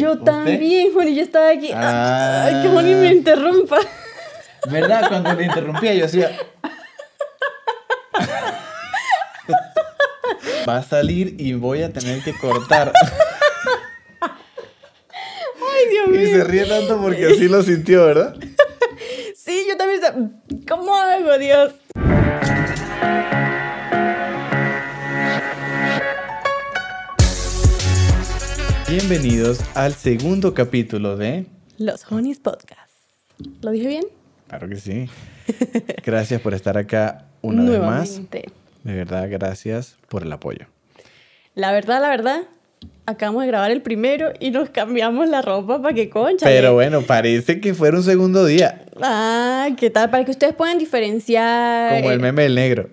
Yo ¿Usted? también, Juani, yo estaba aquí. Ah. Ay, que Juani me interrumpa. ¿Verdad? Cuando le interrumpía yo hacía... Va a salir y voy a tener que cortar. Ay, Dios Y se mío. ríe tanto porque así lo sintió, ¿verdad? Sí, yo también. ¿Cómo hago, Dios? Bienvenidos al segundo capítulo de... Los Honeys Podcast. ¿Lo dije bien? Claro que sí. Gracias por estar acá una vez más. De verdad, gracias por el apoyo. La verdad, la verdad, acabamos de grabar el primero y nos cambiamos la ropa para que concha. Pero bueno, parece que fuera un segundo día, Ah, ¿qué tal? Para que ustedes puedan diferenciar. como el meme del negro.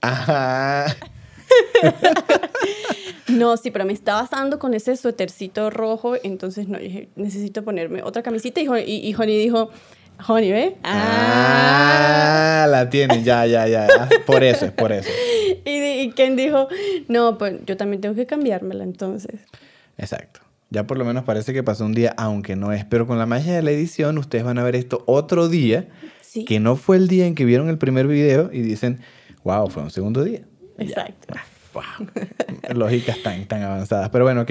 Ajá. No, sí, pero me estaba asando con ese suétercito rojo, entonces no, dije, necesito ponerme otra camisita. Y, y, y Honey dijo, Honey, ¿ve? Ah, la tienen, ya, ya, ya. Ah, Por eso, es por eso. Y, y Ken dijo, no, pues yo también tengo que cambiármela entonces. Exacto. Ya por lo menos parece que pasó un día, aunque no es. Pero con la magia de la edición, ustedes van a ver esto otro día, Sí. que no fue el día en que vieron el primer video y dicen, wow, fue un segundo día. Exacto. Wow. Lógicas tan, tan avanzadas. Pero bueno, ok.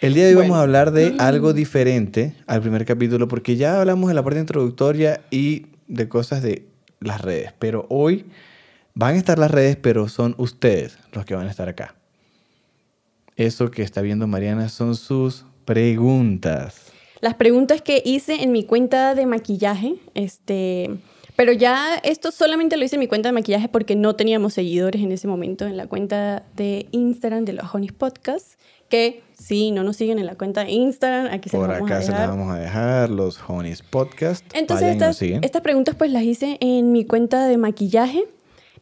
El día de hoy vamos a hablar de algo diferente al primer capítulo, porque ya hablamos de la parte introductoria y de cosas de las redes. Pero hoy van a estar las redes, pero son ustedes los que van a estar acá. Eso que está viendo Mariana son sus preguntas. Las preguntas que hice en mi cuenta de maquillaje, este, pero ya esto solamente lo hice en mi cuenta de maquillaje porque no teníamos seguidores en ese momento en la cuenta de Instagram de los Honeys Podcast, que si no nos siguen en la cuenta de Instagram, aquí se Por vamos a acá se las dejar. vamos a dejar, los Honeys Podcast. Entonces estas, estas preguntas pues las hice en mi cuenta de maquillaje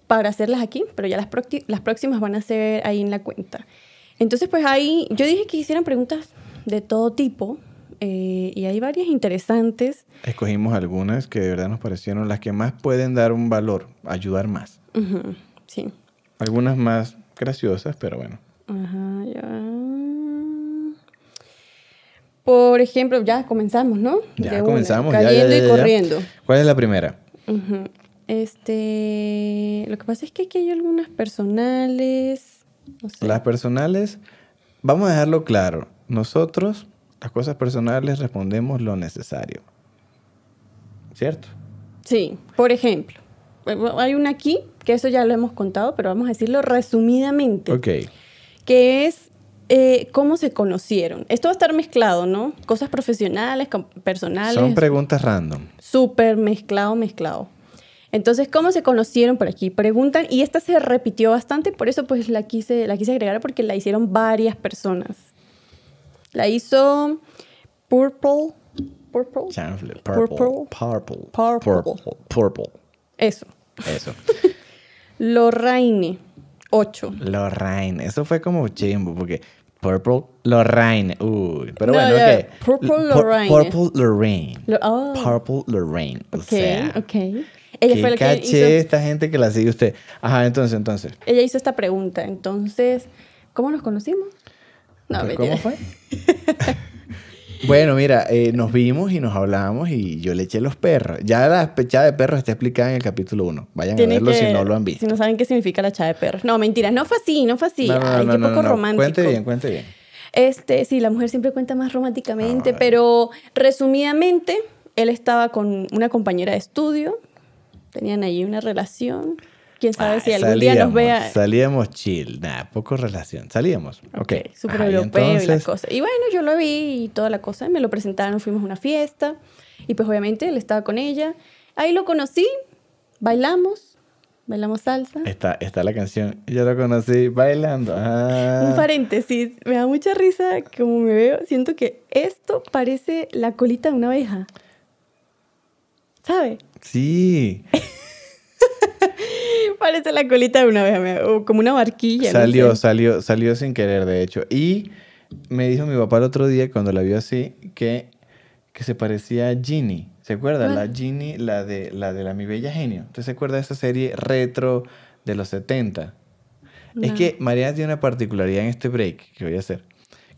para hacerlas aquí, pero ya las, las próximas van a ser ahí en la cuenta. Entonces pues ahí yo dije que hicieran preguntas de todo tipo eh, y hay varias interesantes. Escogimos algunas que de verdad nos parecieron las que más pueden dar un valor, ayudar más. Sí. Algunas más graciosas, pero bueno. Ajá, ya. Por ejemplo, ya comenzamos, ¿no? Ya De una, comenzamos. ya, ya, Cayendo ya, y corriendo. ¿Cuál es la primera? Este, lo que pasa es que aquí hay algunas personales. No sé. Las personales, vamos a dejarlo claro. Nosotros, las cosas personales, respondemos lo necesario. ¿Cierto? Sí, por ejemplo, bueno, hay una aquí, que eso ya lo hemos contado, pero vamos a decirlo resumidamente, Ok. que es eh, cómo se conocieron. Esto va a estar mezclado, ¿no? Cosas profesionales, personales. Son preguntas random. súper mezclado, mezclado. Entonces, ¿cómo se conocieron por aquí? Preguntan, y esta se repitió bastante, por eso pues la quise, la quise agregar porque la hicieron varias personas. La hizo Purple, Purple, Chanfle, purple, Purple. purple, Purple. purple, purple. eso. Eso. Lorraine, 8. Lorraine. Eso fue como chimbo, porque Purple Lorraine. Uy, pero No, bueno, ok. Purple Pu- Lorraine. Purple Lorraine. Lo- oh. Purple Lorraine. O sea, ok. Ella qué fue la que caché hizo, esta gente que la sigue usted. Ajá, entonces, entonces. ella hizo esta pregunta. Entonces, ¿cómo nos conocimos? No, ¿Cómo mentira. fue? bueno, mira, eh, nos vimos y nos hablamos y yo le eché los perros. Ya la pechada de perros está explicada en el capítulo 1. Vayan a verlo si no lo han visto. Si no saben qué significa la chava de perros. No, mentira, no fue así, no fue así. No, no, Ay, no, qué poco romántico. Cuente bien, cuente bien. Este, sí, la mujer siempre cuenta más románticamente, Ay. pero resumidamente, él estaba con una compañera de estudio, tenían ahí una relación. Quién sabe Ay, si algún día nos salíamos, vea. Salíamos chill, nada, poco relación. Salíamos. Ok. Ok, súper Ajá, y europeo y la entonces, cosa. Y bueno, yo lo vi y toda la cosa. Me lo presentaron, fuimos a una fiesta. Y pues obviamente él estaba con ella. Ahí lo conocí, bailamos, bailamos salsa. Está, está la canción. Yo lo conocí bailando. Ah. Un paréntesis, me da mucha risa como me veo. Siento que esto parece la colita de una abeja. ¿Sabe? Sí. Parece la colita de una abeja, como una barquilla. no Salió, sé. salió, salió sin querer, de hecho. Y me dijo mi papá el otro día, cuando la vio así, que, que se parecía a Ginny. ¿Se acuerda? La Ginny, la de, la de la Mi Bella Genio. ¿Usted se acuerda de esa serie retro de los 70? Es que Mariana tiene una particularidad en este break que voy a hacer.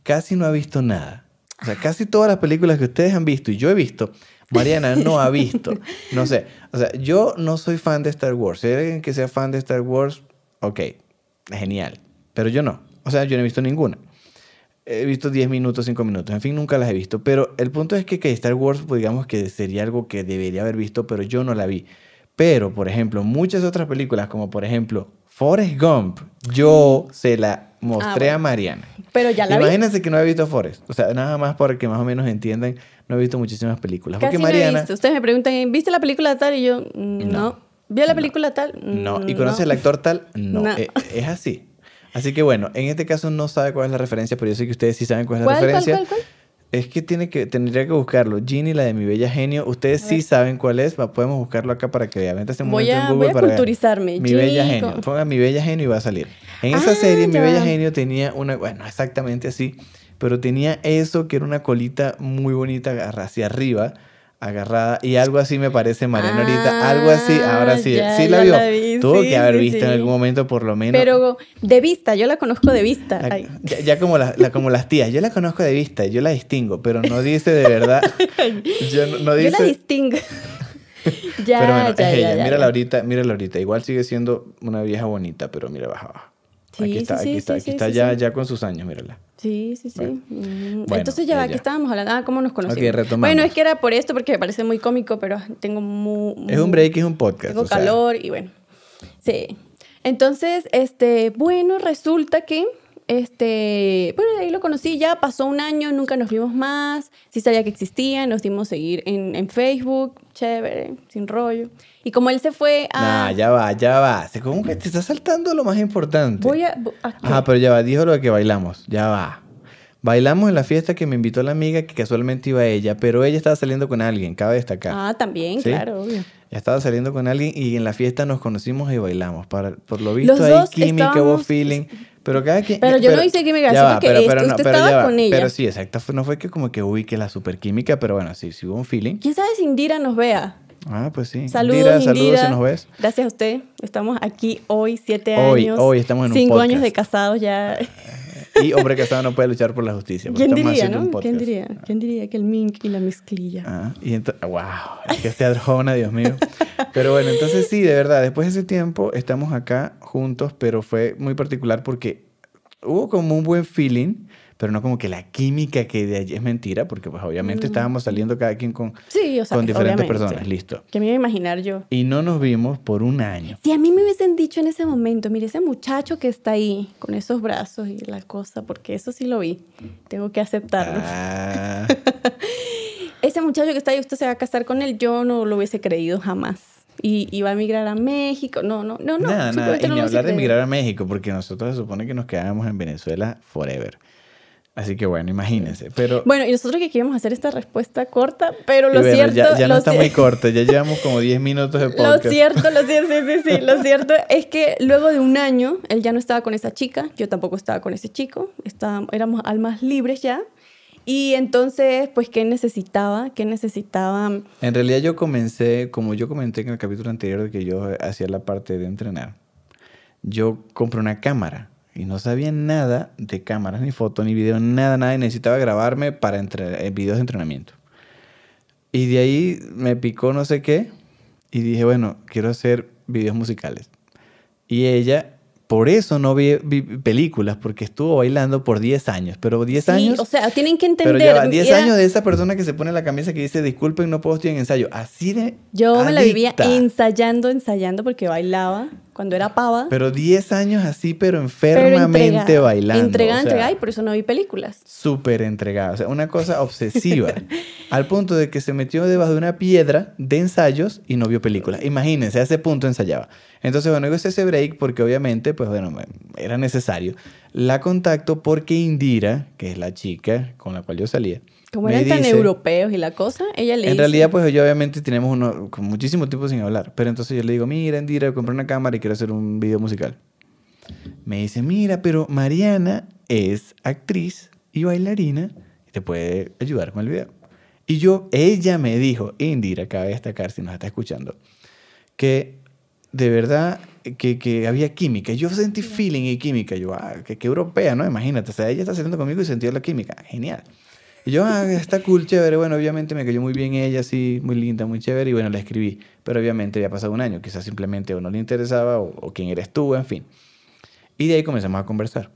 Casi no ha visto nada. O sea, casi todas las películas que ustedes han visto y yo he visto, Mariana no ha visto. No sé. O sea, yo no soy fan de Star Wars. Si hay alguien que sea fan de Star Wars, ok, genial. Pero yo no. O sea, yo no he visto ninguna. He visto 10 minutos, 5 minutos. En fin, nunca las he visto. Pero el punto es que, que Star Wars, pues, digamos que sería algo que debería haber visto, pero yo no la vi. Pero, por ejemplo, muchas otras películas, como por ejemplo Forrest Gump, yo se la mostré Ah, a Mariana. Pero ya la vi. Imagínense que no he visto Forrest. O sea, nada más para que más o menos entiendan, no he visto muchísimas películas. Casi Porque no he Mariana... visto. Ustedes me preguntan, ¿viste la película tal? Y yo, mm, no. No. ¿Vio la No. película tal? No. Mm, ¿Y conoce al actor tal? No. Eh, Es, así. Así que bueno, en este caso no sabe cuál es la referencia, pero yo sé que ustedes sí saben cuál es la ¿Cuál, cuál, referencia. cuál, cuál? Es que tiene que tendría que buscarlo. Ginny, la de mi bella genio. Ustedes sí saben cuál es. Podemos buscarlo acá para que vean. Este Voy momento a- en Google voy a para ver. culturizarme. Mi bella genio. Ponga mi bella genio y va a salir. En esa Ah, serie, mi ya. bella genio tenía una, bueno, exactamente así, pero tenía eso que era una colita muy bonita hacia arriba, agarrada, y algo así me parece Mariana ahorita. Algo así, ahora sí. Ah, ya, sí la vio. la vi, Tuvo sí, que haber sí, visto en algún momento por lo menos. Pero de vista, yo la conozco de vista. La- Ay. ya, ya como, la- la- como las tías, yo la conozco de vista, yo la distingo, pero no dice de verdad. yo no, no Yo la distingo. ya, pero bueno, ya, es ya, ella. mírala ahorita, mírala ahorita. Igual sigue siendo una vieja bonita, pero mira, baja, baja. Sí, aquí está, sí, aquí está, sí, aquí está ya, ya con sus años, mírala. Sí, sí, sí. Bueno. Mm, Bueno, Entonces ya va, ya, ¿qué ya. estábamos hablando? Ah, ¿cómo nos conocimos? Ok, retomamos. Bueno, es que era por esto, porque me parece muy cómico, pero tengo mu- Es un break, es un podcast. Tengo o sea, calor y bueno. Sí. Entonces, este, bueno, resulta que, este, bueno, ahí lo conocí, ya pasó un año, nunca nos vimos más, sí sabía que existía, nos dimos seguir en, en Facebook, chévere, sin rollo. Y como él se fue a... Nah, ya va, ya va. ¿Cómo que te está saltando lo más importante? Voy a... ¿a? Ajá, pero ya va, dijo lo de que bailamos, ya va. Bailamos en la fiesta que me invitó la amiga que casualmente iba ella, pero ella estaba saliendo con alguien, cabe destacar. Ah, también, ¿Sí? claro, obvio. Ya estaba saliendo con alguien y en la fiesta nos conocimos y bailamos. Para, por lo visto Los hay dos química, hubo estábamos- feeling. Pero cada quien. Pero yo no hice química, sí, va, porque este, usted estaba ya va. con ella. Pero sí, exacto. No fue que como que uy, que la super química, pero bueno, sí, sí hubo un feeling. ¿Quién sabe si Indira nos vea? Ah, pues sí. Saludos, Indira, Indira. saludos si nos ves. Gracias a usted. Estamos aquí hoy, siete Hoy, años. hoy estamos en un Cinco años podcast. de casados ya. Y hombre casado no puede luchar por la justicia. ¿Quién diría, no? ¿Quién diría? ¿Quién diría que el mink y la mezclilla? Ah, y entonces, wow, es que sea arjona, Dios mío. Pero bueno, entonces sí, de verdad, después de ese tiempo estamos acá juntos, pero fue muy particular porque hubo como un buen feeling, pero no como que la química que de allí es mentira, porque pues obviamente estábamos saliendo cada quien con, Sí, o sea, con diferentes obviamente. personas, listo. Que me iba a imaginar yo. Y no nos vimos por un año. Si a mí me hubiesen dicho en ese momento, mire, ese muchacho que está ahí con esos brazos y la cosa, porque eso sí lo vi, tengo que aceptarlo. Ah, Ese muchacho que está ahí, usted se va a casar con él, yo no lo hubiese creído jamás. Y iba a emigrar a México, no, no, no, no. nada, nada. Y ni hablar de emigrar a México, porque nosotros se supone que nos quedábamos en Venezuela forever. Así que bueno, imagínense. Pero Bueno, y nosotros que queríamos hacer esta respuesta corta, pero lo bueno, cierto... ya, ya no lo está muy corto, ya llevamos como 10 minutos de Lo podcast. cierto, lo cierto, sí, sí, sí. Lo cierto es que luego de un año, él ya no estaba con esa chica, yo tampoco estaba con ese chico, estábamos, éramos almas libres ya. Y entonces, pues, ¿qué necesitaba? ¿Qué necesitaba? En realidad yo comencé, como yo comenté en el capítulo anterior de que yo hacía la parte de entrenar, yo compré una cámara y no sabía nada de cámaras, ni foto, ni video, nada, nada, y necesitaba grabarme para entre, eh, videos de entrenamiento. Y de ahí me picó no sé qué y dije, bueno, quiero hacer videos musicales. Y ella, por eso no vi, vi películas, porque estuvo bailando por 10 años, pero 10 Sí, años... o sea, tienen que entender. Pero ya va, 10 era- años de esa persona que se pone la camisa que dice, disculpen, no puedo, estoy en ensayo. Así de Yo me la vivía adicta. ensayando, ensayando, porque bailaba cuando era pava. Pero 10 años así, pero pero enfermamente entregada, bailando. Entregada, o sea, entregada, y por eso no vi películas. Súper entregada. O sea, una cosa obsesiva. al punto de que se metió debajo de una piedra de ensayos y no vio películas. Imagínense, a ese punto ensayaba. Entonces, bueno, yo hice ese break porque obviamente, pues bueno, era necesario. La contacto porque Indira, que es la chica con la cual yo salía, Como eran tan dice- europeos y la cosa, ella le En dice, realidad, pues yo obviamente tenemos uno, con muchísimo tiempo sin hablar. Pero entonces yo le digo, mira, Indira, compré una cámara y quiero hacer un video musical. Me dice, mira, pero Mariana es actriz y bailarina y te puede ayudar con el video. Y yo, ella me dijo, Indira, cabe destacar si nos está escuchando, que de verdad que, que había química. Yo sentí feeling y química. Yo, ah, que, que europea, ¿no? Imagínate, o sea, ella está saliendo conmigo y sentí la química. Genial. Y yo, ah, está cool, chévere. Bueno, obviamente me cayó muy bien ella, sí, muy linda, muy chévere. Y bueno, la escribí. Pero obviamente había pasado un año. Quizás simplemente o no le interesaba o, o quién eres tú, en fin. Y de ahí comenzamos a conversar.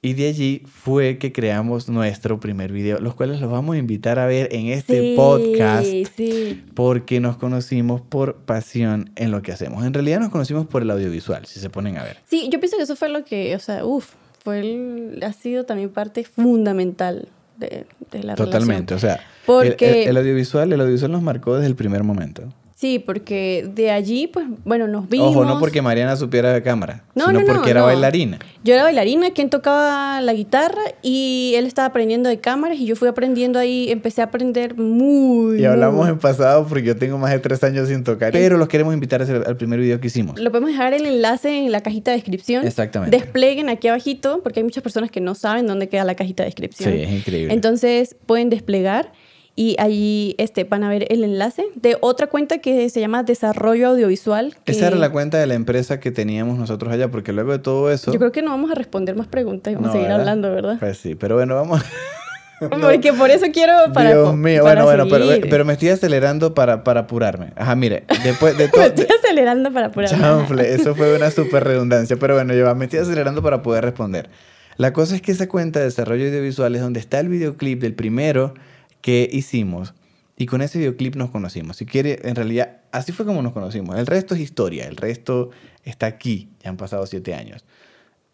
Y de allí fue que creamos nuestro primer video, los cuales los vamos a invitar a ver en este Sí, podcast Sí, porque nos conocimos por pasión en lo que hacemos. En realidad nos conocimos por el audiovisual, si se ponen a ver. Sí, yo pienso que eso fue lo que, o sea, uff, fue el- ha sido también parte fundamental de, de la Totalmente, o sea, el- Porque- el, el audiovisual, el audiovisual nos marcó desde el primer momento. Sí, porque de allí, pues, bueno, nos vimos. Ojo, no porque Mariana supiera de cámara, No, sino no, no, porque era bailarina. Yo era bailarina, quien tocaba la guitarra y él estaba aprendiendo de cámaras y yo fui aprendiendo ahí, empecé a aprender muy... Y hablamos muy- en pasado porque yo tengo más de tres años sin tocar. Pero los queremos invitar al primer video que hicimos. Lo podemos dejar el enlace en la cajita de descripción. Exactamente. Despleguen aquí abajito, porque hay muchas personas que no saben dónde queda la cajita de descripción. Sí, es increíble. Entonces pueden desplegar y ahí este, van a ver el enlace de otra cuenta que se llama Desarrollo Audiovisual. que Esa era la cuenta de la empresa que teníamos nosotros allá, porque luego de todo eso... Yo creo que no vamos a responder más preguntas y vamos No, a seguir ¿verdad? hablando, ¿verdad? Pues sí, pero bueno, vamos... Porque por eso quiero para Dios mío, para bueno, bueno, pero, pero me estoy acelerando para, para apurarme. Ajá, mire, después de Me todo... estoy acelerando para apurar. Chanfle, eso fue una super redundancia, pero bueno, yo me estoy acelerando para poder responder. La cosa es que esa cuenta de desarrollo audiovisual es donde está el videoclip del primero que hicimos y con ese videoclip nos conocimos. Si quiere, en realidad, así fue como nos conocimos. El resto es historia, el resto está aquí. Ya han pasado siete años.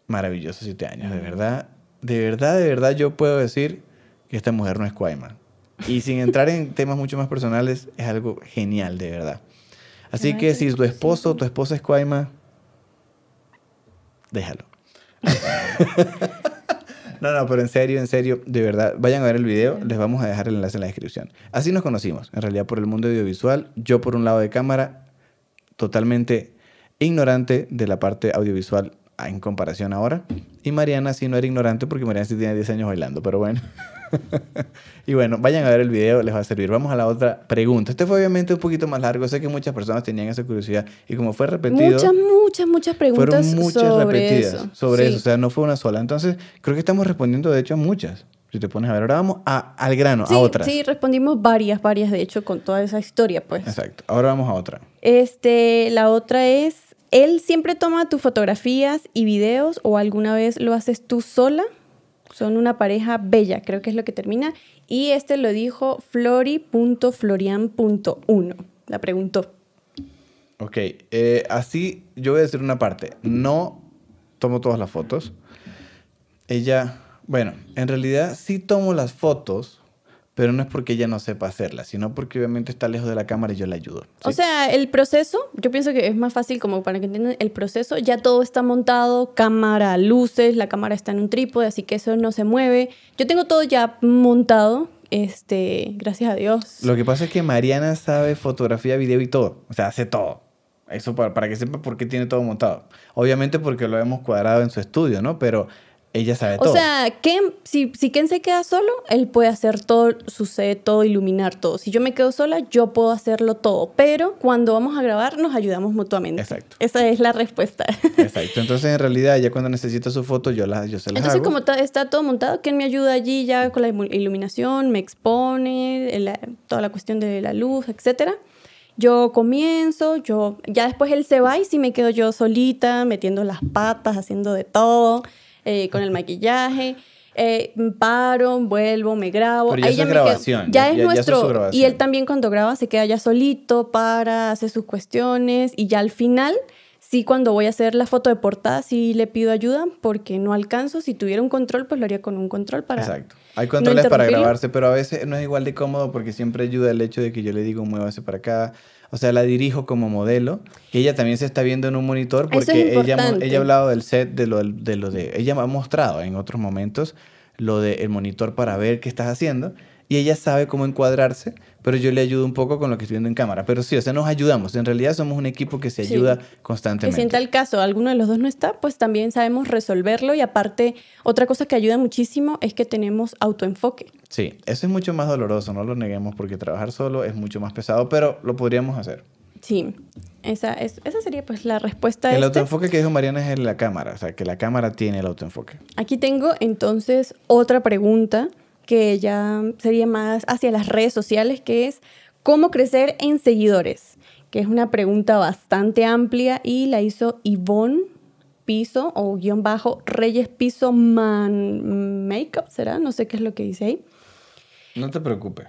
Maravillosos siete años, de verdad. De verdad, de verdad, yo puedo decir que esta mujer no es Cuaima. Y sin entrar en temas mucho más personales, es algo genial, de verdad. Así que si tu esposo o tu esposa es Cuaima, déjalo. no, no, pero en serio, en serio, de verdad, vayan a ver el video, les vamos a dejar el enlace en la descripción. Así nos conocimos, en realidad por el mundo audiovisual, yo por un lado de cámara, totalmente ignorante de la parte audiovisual en comparación ahora, y Mariana sí no era ignorante porque Mariana sí tiene 10 años bailando, pero bueno. y bueno, vayan a ver el video, les va a servir. Vamos a la otra pregunta. Este fue obviamente un poquito más largo, sé que muchas personas tenían esa curiosidad y como fue repetido... Muchas, muchas, muchas preguntas Fueron muchas sobre repetidas eso. sobre Sí. eso, o sea, no fue una sola. Entonces, creo que estamos respondiendo de hecho a muchas. Si te pones a ver, ahora vamos a- al grano, Sí, a otras. sí, respondimos varias, varias, de hecho, con toda esa historia, pues. Exacto. Ahora vamos a otra. Este, la otra es, ¿él siempre toma tus fotografías y videos o alguna vez lo haces tú sola? Son una pareja bella, creo que es lo que termina. Y este lo dijo flori.florian.1. La preguntó. Ok, eh, así yo voy a decir una parte. No tomo todas las fotos. Ella, bueno, en realidad sí tomo las fotos, pero no es porque ella no sepa hacerlas, sino porque obviamente está lejos de la cámara y yo la ayudo. O ¿sí? sea, el proceso, yo pienso que es más fácil como para que entiendan el proceso. Ya todo está montado, cámara, luces, la cámara está en un trípode, así que eso no se mueve. Yo tengo todo ya montado, este, gracias a Dios. Lo que pasa es que Mariana sabe fotografía, video y todo. O sea, hace todo. Eso para, para que sepa por qué tiene todo montado. Obviamente porque lo hemos cuadrado en su estudio, ¿no? Pero ella sabe O todo. sea, Ken, si, si Ken se queda solo, él puede hacer todo, su set, todo, iluminar todo. Si yo me quedo sola, yo puedo hacerlo todo. Pero cuando vamos a grabar, nos ayudamos mutuamente. Exacto. Esa es la respuesta. Exacto. Entonces, en realidad, ya cuando necesita su foto, yo, la, yo se las Entonces, hago. como está todo montado, Ken me ayuda allí ya con la ilu- iluminación, me expone, el- toda la cuestión de la luz, etcétera. Yo comienzo, yo ya después él se va y sí me quedo yo solita, metiendo las patas, haciendo de todo, eh, con el maquillaje. eh, paro, vuelvo, me grabo. Pero ya Ahí es me grabación, Ya, ya- es ya- ya nuestro. y él también cuando graba se queda ya solito, para, hace sus cuestiones y ya al final Sí, cuando voy a hacer la foto de portada, sí le pido ayuda porque no alcanzo. Si tuviera un control, pues lo haría con un control para. Exacto. Hay controles para grabarse, pero a veces no es igual de cómodo porque siempre ayuda el hecho de que yo le digo muévase para acá. O sea, la dirijo como modelo, que ella también se está viendo en un monitor es porque ella, ha hablado del set, de lo, de lo de... Ella ha mostrado en otros momentos lo del monitor para ver qué estás haciendo y ella sabe cómo encuadrarse, pero yo le ayudo un poco con lo que estoy viendo en cámara. Pero sí, o sea, nos ayudamos. En realidad somos un equipo que se ayuda constantemente. si en tal caso alguno de los dos no está, pues también sabemos resolverlo. Y aparte, otra cosa que ayuda muchísimo es que tenemos autoenfoque. Sí, eso es mucho más doloroso, no lo neguemos, porque trabajar solo es mucho más pesado, pero lo podríamos hacer. Sí, esa, es, esa sería pues la respuesta a El este. autoenfoque que dijo Mariana es en la cámara, o sea, que la cámara tiene el autoenfoque. Aquí tengo entonces otra pregunta que ya sería más hacia las redes sociales, que es cómo crecer en seguidores, que es una pregunta bastante amplia y la hizo Yvonne Piso o guion bajo Reyes Piso Man Makeup, ¿será? No sé qué es lo que dice ahí. No te preocupes.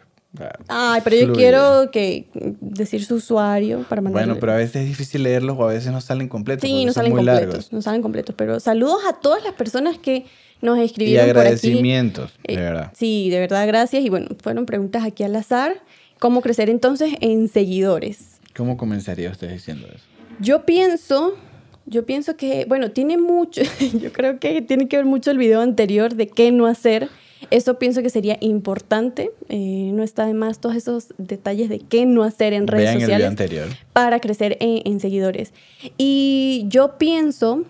Ay, pero yo quiero que decir su usuario para mandarle. Bueno, pero a veces es difícil leerlos o a veces no salen completos. Sí, no salen completos, no salen completos. Pero saludos a todas las personas que nos escribieron y agradecimientos, por aquí. de verdad. sí, de verdad, gracias. Y bueno, fueron preguntas aquí al azar. ¿Cómo crecer entonces en seguidores? ¿Cómo comenzaría usted diciendo eso? Yo pienso, yo pienso que, bueno, tiene mucho, yo creo que tiene que ver mucho el video anterior de qué no hacer. Eso pienso que sería importante. Eh, no está de más todos esos detalles de qué no hacer en redes Vean el sociales video anterior. para crecer en, en seguidores. Y yo pienso,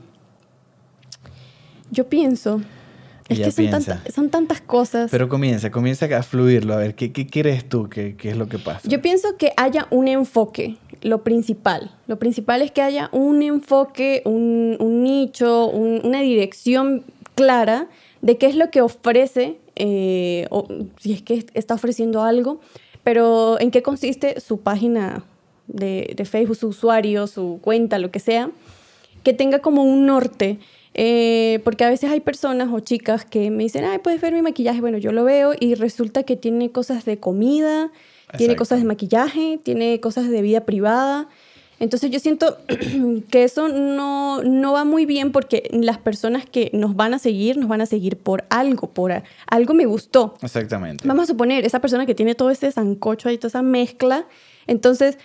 yo pienso, es que son, tanta- son tantas cosas. Pero comienza, comienza a fluirlo. A ver, ¿qué, qué quieres tú? ¿Qué, ¿Qué es lo que pasa? Yo pienso que haya un enfoque, lo principal. Lo principal es que haya un enfoque, un, un nicho, un- una dirección clara de qué es lo que ofrece, eh, o si es que está ofreciendo algo, pero en qué consiste su página de, de Facebook, su usuario, su cuenta, lo que sea, que tenga como un norte. Eh, porque a veces hay personas o chicas que me dicen, ay, puedes ver mi maquillaje. Bueno, yo lo veo y resulta que tiene cosas de comida, tiene cosas de maquillaje, tiene cosas de vida privada. Entonces yo siento que eso no, no va muy bien porque las personas que nos van a seguir, nos van a seguir por algo, por a- algo me gustó. Exactamente. Vamos a suponer, esa persona que tiene todo ese sancocho ahí, toda esa mezcla, entonces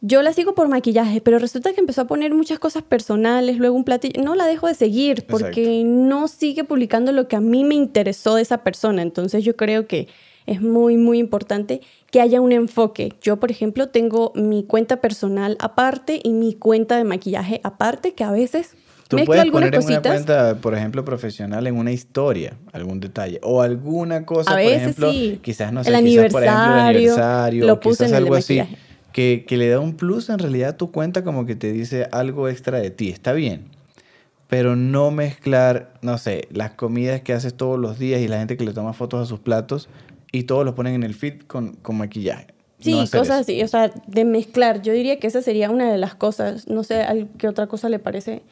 yo la sigo por maquillaje, pero resulta que empezó a poner muchas cosas personales, luego un platillo, no la dejo de seguir porque no sigue publicando lo que a mí me interesó de esa persona, entonces yo creo que es muy, muy importante que haya un enfoque. Yo, por ejemplo, tengo mi cuenta personal aparte y mi cuenta de maquillaje aparte, que a veces Tú puedes poner en una cuenta, por ejemplo, profesional en una historia, algún detalle, o alguna cosa, A por veces ejemplo, sí. quizás no sé, El quizás por ejemplo el aniversario, lo puse quizás en el algo así, maquillaje. Que, que le da un plus en realidad a tu cuenta como que te dice algo extra de ti, está bien, pero no mezclar, no sé, las comidas que haces todos los días y la gente que le toma fotos a sus platos y todos los ponen en el feed con, con maquillaje. Sí, No cosas eso. así, o sea, de mezclar. Yo diría que esa sería una de las cosas. No sé qué otra cosa le parece,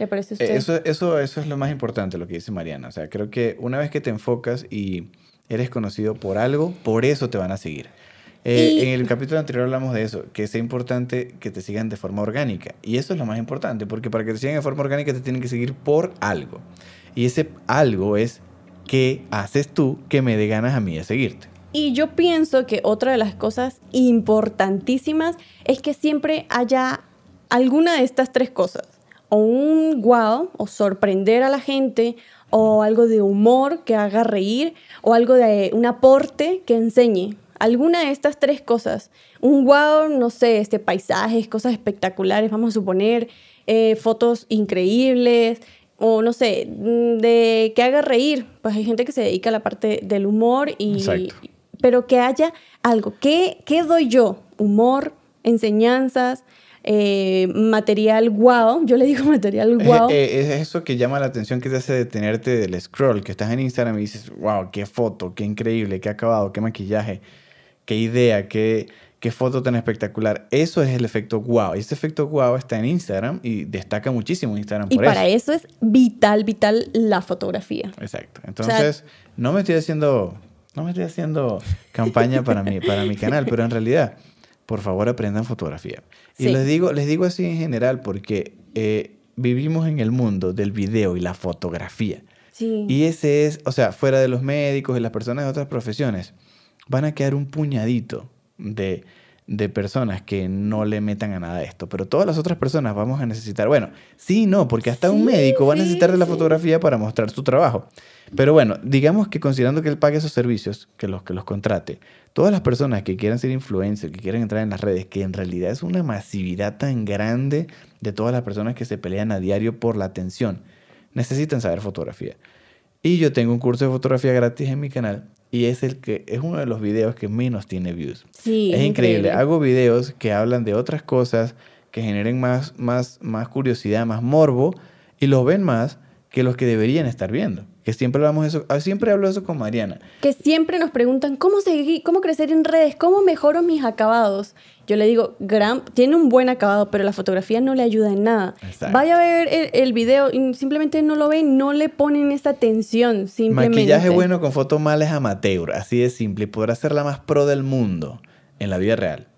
le parece a usted. Eh, Eso, eso, eso es lo más importante, lo que dice Mariana. O sea, creo que una vez que te enfocas y eres conocido por algo, por eso te van a seguir. Eh, Y- En el capítulo anterior hablamos de eso, que es importante que te sigan de forma orgánica. Y eso es lo más importante, porque para que te sigan de forma orgánica te tienen que seguir por algo. Y ese algo es qué haces tú que me dé ganas a mí de seguirte. Y yo pienso que otra de las cosas importantísimas es que siempre haya alguna de estas tres cosas. O un wow, o sorprender a la gente, o algo de humor que haga reír, o algo de un aporte que enseñe. Alguna de estas tres cosas. Un wow, no sé, este, paisajes, cosas espectaculares, vamos a suponer, eh, fotos increíbles, o no sé, mm, de que haga reír. Pues hay gente que se dedica a la parte del humor y... Exacto. Pero que haya algo. ¿Qué, qué doy yo? Humor, enseñanzas, eh, material wow. Yo le digo material wow. Eh, eh, es eso que llama la atención que te hace detenerte del scroll, que estás en Instagram y dices, wow, qué foto, qué increíble, qué acabado, qué maquillaje, qué idea, qué, qué foto tan espectacular. Eso es el efecto wow. Y ese efecto wow está en Instagram y destaca muchísimo Instagram y por para eso. eso es vital, vital la fotografía. Exacto. Entonces, no me estoy haciendo, no me estoy haciendo campaña para mi, para mi canal, pero en realidad, por favor, aprendan fotografía. Y Sí. les digo, les digo así en general porque eh, vivimos en el mundo del video y la fotografía. Sí. Y ese es, o sea, fuera de los médicos y las personas de otras profesiones, van a quedar un puñadito de, de personas que no le metan a nada de esto. Pero todas las otras personas vamos a necesitar, bueno, sí, y no, porque hasta un médico va a necesitar de la fotografía para mostrar su trabajo. Pero bueno, digamos que considerando que él pague esos servicios, que los que los contrate, todas las personas que quieran ser influencers, que quieran entrar en las redes, que en realidad es una masividad tan grande de todas las personas que se pelean a diario por la atención, necesitan saber fotografía. Y yo tengo un curso de fotografía gratis en mi canal y es el que es uno de los videos que menos tiene views. Sí, es increíble. Hago videos que hablan de otras cosas que generen más, más, más curiosidad, más morbo y los ven más que los que deberían estar viendo, que Que siempre hablamos eso, ah, siempre hablo eso con Mariana. Que siempre nos preguntan cómo seguir, cómo crecer en redes, cómo mejoro mis acabados. Yo le digo, gran, tiene un buen acabado, pero la fotografía no le ayuda en nada. Exacto. Vaya a ver el, el video y simplemente no lo ven, no le ponen esa atención, simplemente. Maquillaje bueno con foto mala es amateur, así de simple. Y podrás ser la más pro del mundo en la vida real.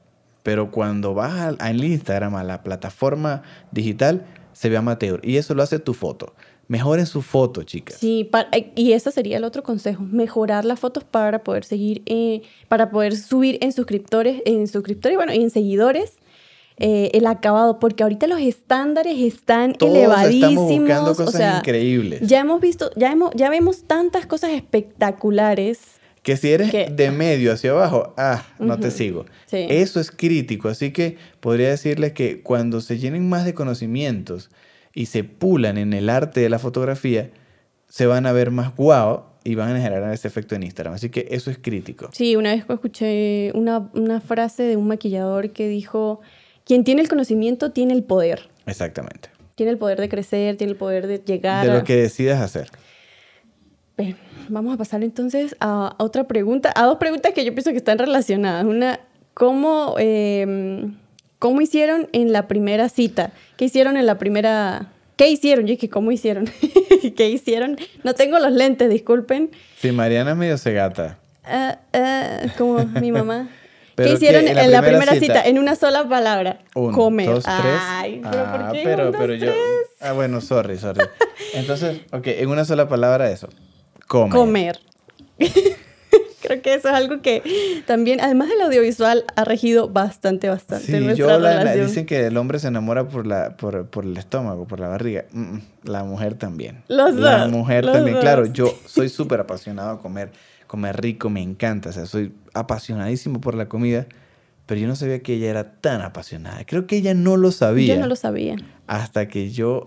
Pero cuando vas al Instagram, a la plataforma digital, se ve amateur. Y eso lo hace tu foto. Mejoren su foto, chicas. Sí, pa- eh, y ese sería el otro consejo, mejorar las fotos para poder seguir, eh, para poder subir en suscriptores, en suscriptores, bueno, y en seguidores, eh, el acabado, porque ahorita los estándares están Todos elevadísimos. estamos buscando o cosas sea, increíbles. Ya hemos visto, ya, hemos, ya vemos tantas cosas espectaculares. Que si eres de medio hacia abajo, ah, no te sigo. Sí. Eso es crítico. Así que podría decirles que cuando se llenen más de conocimientos y se pulan en el arte de la fotografía, se van a ver más guau y van a generar ese efecto en Instagram. Así que eso es crítico. Sí, una vez escuché una, una frase de un maquillador que dijo, quien tiene el conocimiento tiene el poder. Exactamente. Tiene el poder de crecer, tiene el poder de llegar De a... lo que decidas hacer. Bien, vamos a pasar entonces a a otra pregunta, a dos preguntas que yo pienso que están relacionadas. Una, ¿cómo, eh, ¿cómo hicieron en la primera cita? ¿Qué hicieron en la primera... ¿Qué hicieron? Yo dije, ¿cómo hicieron? ¿Qué hicieron? No tengo los lentes, disculpen. Sí, Mariana es medio cegata. Ah, ah, como mi mamá. ¿Pero ¿Qué hicieron en la, primera, cita? cita? En una sola palabra. Comer. dos, tres. Ay, pero ah, ¿por qué pero, un, dos, pero yo. tres? Ah, bueno, sorry, sorry. Entonces, ok, en una sola palabra eso. Comer. Comer. Creo que eso es algo que también, además del audiovisual, ha regido bastante, bastante Sí, nuestra yo la, la- dicen que el hombre se enamora por la por, por el estómago, por la barriga. Mm, mm, la mujer también. Los La dos, mujer los también. dos. Claro, yo soy súper apasionado a comer, comer rico, me encanta. O sea, soy apasionadísimo por la comida, pero yo no sabía que ella era tan apasionada. Creo que ella no lo sabía Yo no lo sabía. hasta que yo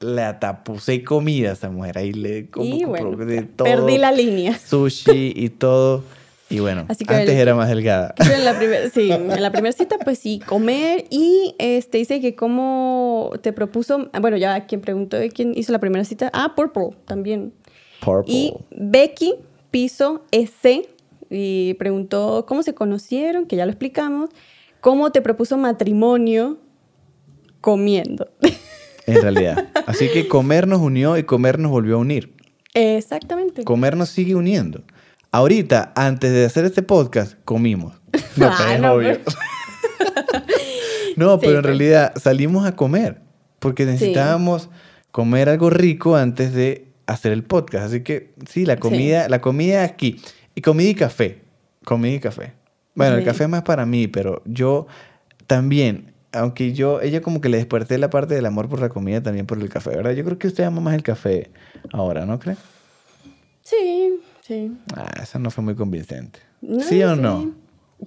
le atapusé comida a esa mujer. Ahí le como y bueno, de todo. perdí la línea. Sushi y todo. Y bueno, Así que antes el- era más delgada. En la sí, en la primera cita, pues sí, comer y este dice que cómo te propuso, bueno, ya quien preguntó de quién hizo la primera cita, ah, Purple también. Purple. Y Becky Piso S y preguntó cómo se conocieron, que ya lo explicamos, cómo te propuso matrimonio comiendo. En realidad. Así que comer nos unió y comer nos volvió a unir. Exactamente. Comer nos sigue uniendo. Ahorita, antes de hacer este podcast, comimos. No, Ah, pero es no, obvio. no, Sí, pero en pues. realidad salimos a comer. Porque necesitábamos comer algo rico antes de hacer el podcast. Así que sí, la comida, la comida aquí. Y comida y café. Comida y café. Bueno, el Sí. café es más para mí, pero yo también, aunque yo, ella como que le desperté la parte del amor por la comida también por el café, ¿verdad? Yo creo que usted ama más el café ahora, ¿no cree? Sí, sí. Ah, esa no fue muy convincente. No, ¿Sí o no?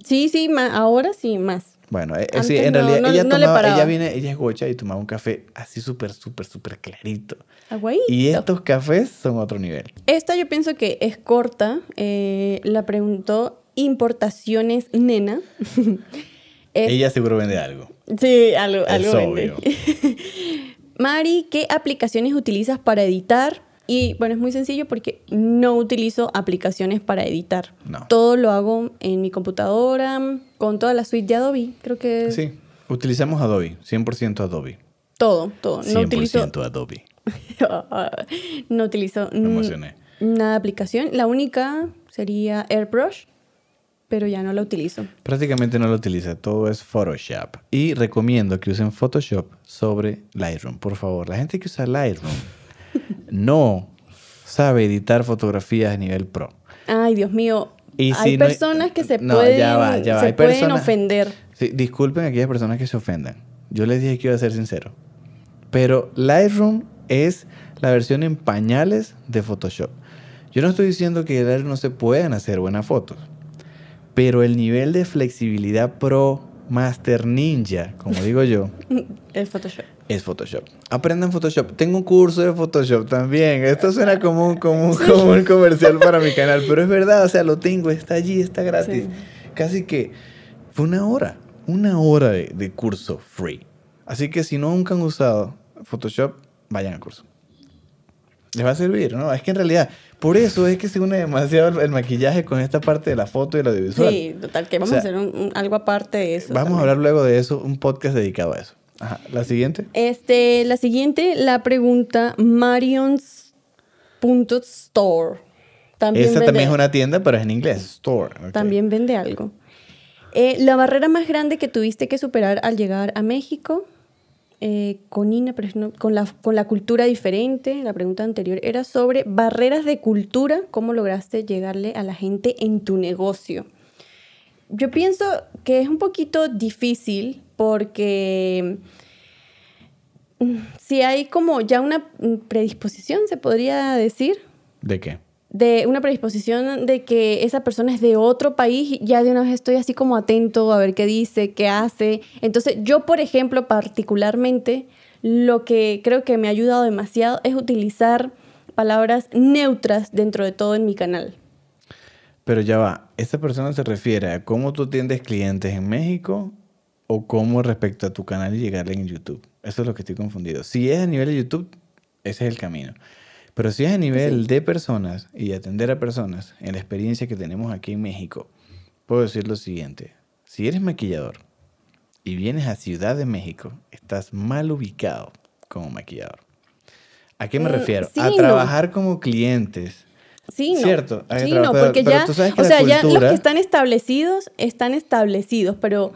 Sí, sí, ma- ahora sí, más. Bueno, eh, sí, en no, realidad no- ella tomaba, ella viene, ella es gocha y tomaba un café así súper, súper, súper clarito. Aguadito. Y estos cafés son otro nivel. Esta yo pienso que es corta. eh, la preguntó Importaciones Nena. Es- Ella seguro vende algo. Sí, algo, obvio. Mari, ¿qué aplicaciones utilizas para editar? Y bueno, es muy sencillo porque no utilizo aplicaciones para editar. No. Todo lo hago en mi computadora, con toda la suite de Adobe. Creo que Sí, utilizamos Adobe, 100% Adobe. todo, todo. No utilizo, Adobe. no utilizo Me emocioné. nada de aplicación. La única sería Airbrush, pero ya no la utilizo. Prácticamente no lo utiliza, todo es Photoshop. Y recomiendo que usen Photoshop sobre Lightroom, por favor. La gente que usa Lightroom no sabe editar fotografías a nivel pro. Ay, Dios mío. Y hay si no- personas que se no, pueden, ya va, ya va. se Hay pueden personas- ofender. Sí, disculpen a aquellas personas que se ofendan. Yo les dije que iba a ser sincero. Pero Lightroom es la versión en pañales de Photoshop. Yo no estoy diciendo que en Lightroom no se puedan hacer buenas fotos. Pero el nivel de flexibilidad pro Master Ninja, como digo yo, El Photoshop. es Photoshop. Aprendan Photoshop. Tengo un curso de Photoshop también. Esto suena como un, como un- como un comercial para mi canal, pero es verdad, o sea, lo tengo, está allí, está gratis. Sí. Casi que fue una hora, una hora de, de curso free. Así que si no nunca han usado Photoshop, vayan al curso. Les va a servir, ¿no? Es que en realidad, por eso es que se une demasiado el, el maquillaje con esta parte de la foto y el audiovisual. Sí, total, que vamos O sea, a hacer un- un- algo aparte de eso. Vamos a también. hablar luego de eso, un podcast dedicado a eso. Ajá. La siguiente. Este, la siguiente, la pregunta Marions.store. También Esa vende- también es una tienda, pero es en inglés. Store. ok. También vende algo. Eh, la barrera más grande que tuviste que superar al llegar a México, eh, con Ina, con, la, con la cultura diferente, la pregunta anterior era sobre barreras de cultura, cómo lograste llegarle a la gente en tu negocio. Yo pienso que es un poquito difícil porque mm, si hay como ya una predisposición, se podría decir, ¿De qué? De una predisposición de que esa persona es de otro país, ya de una vez estoy así como atento a ver qué dice, qué hace. Entonces, yo, por ejemplo, particularmente, lo que creo que me ha ayudado demasiado es utilizar palabras neutras dentro de todo en mi canal. Pero ya va, ¿esta persona se refiere a cómo tú atiendes clientes en México o cómo respecto a tu canal y llegarle en YouTube? Eso es lo que estoy confundido. Si es a nivel de YouTube, ese es el camino. Pero si es a nivel Sí. de personas y atender a personas, en la experiencia que tenemos aquí en México, puedo decir lo siguiente. Si eres maquillador y vienes a Ciudad de México, estás mal ubicado como maquillador. ¿A qué me Mm, refiero? sí, a no. trabajar como clientes. Sí, no. Cierto, hay Sí, no, pero- porque pero ya, que o sea, ya los que están establecidos están establecidos, pero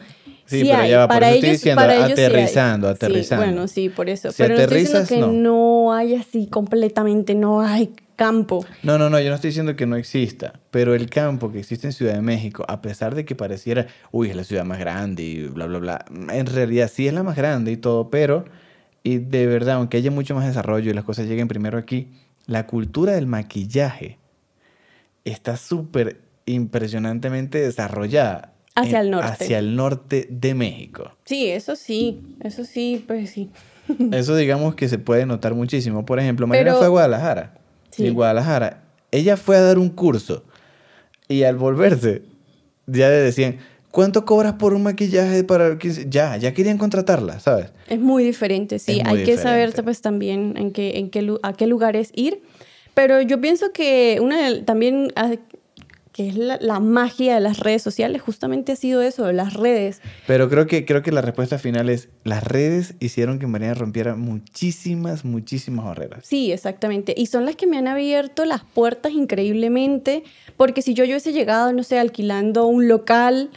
Sí, sí, pero hay. ya va, por para eso ellos, estoy diciendo, para ellos sí aterrizando, Sí, aterrizando. bueno, sí, por eso. Si pero no estoy diciendo que no. no. hay así completamente, no hay campo. No, no, no, yo no estoy diciendo que no exista, pero el campo que existe en Ciudad de México, a pesar de que pareciera, uy, es la ciudad más grande y bla, bla, bla, en realidad sí es la más grande y todo, pero, y de verdad, aunque haya mucho más desarrollo y las cosas lleguen primero aquí, la cultura del maquillaje está súper impresionantemente desarrollada. Hacia en- el norte. Hacia el norte de México. Sí, eso sí, eso sí, pues sí. Eso digamos que se puede notar muchísimo. Por ejemplo, Mariana Pero- fue a Guadalajara. Sí. Y Guadalajara, ella fue a dar un curso. Y al volverse, ya le decían, ¿cuánto cobras por un maquillaje para 15? Ya, ya querían contratarla, ¿sabes? Es muy diferente, sí. Muy Hay que saber pues también en qué, en qué, a qué lugares ir. Pero yo pienso que una de- también ah, que es la, la magia de las redes sociales, justamente ha sido eso, las redes. Pero creo que, creo que la respuesta final es, las redes hicieron que Mariana rompiera muchísimas, muchísimas barreras. Sí, exactamente. Y son las que me han abierto las puertas increíblemente, porque si yo, yo hubiese llegado, no sé, alquilando un local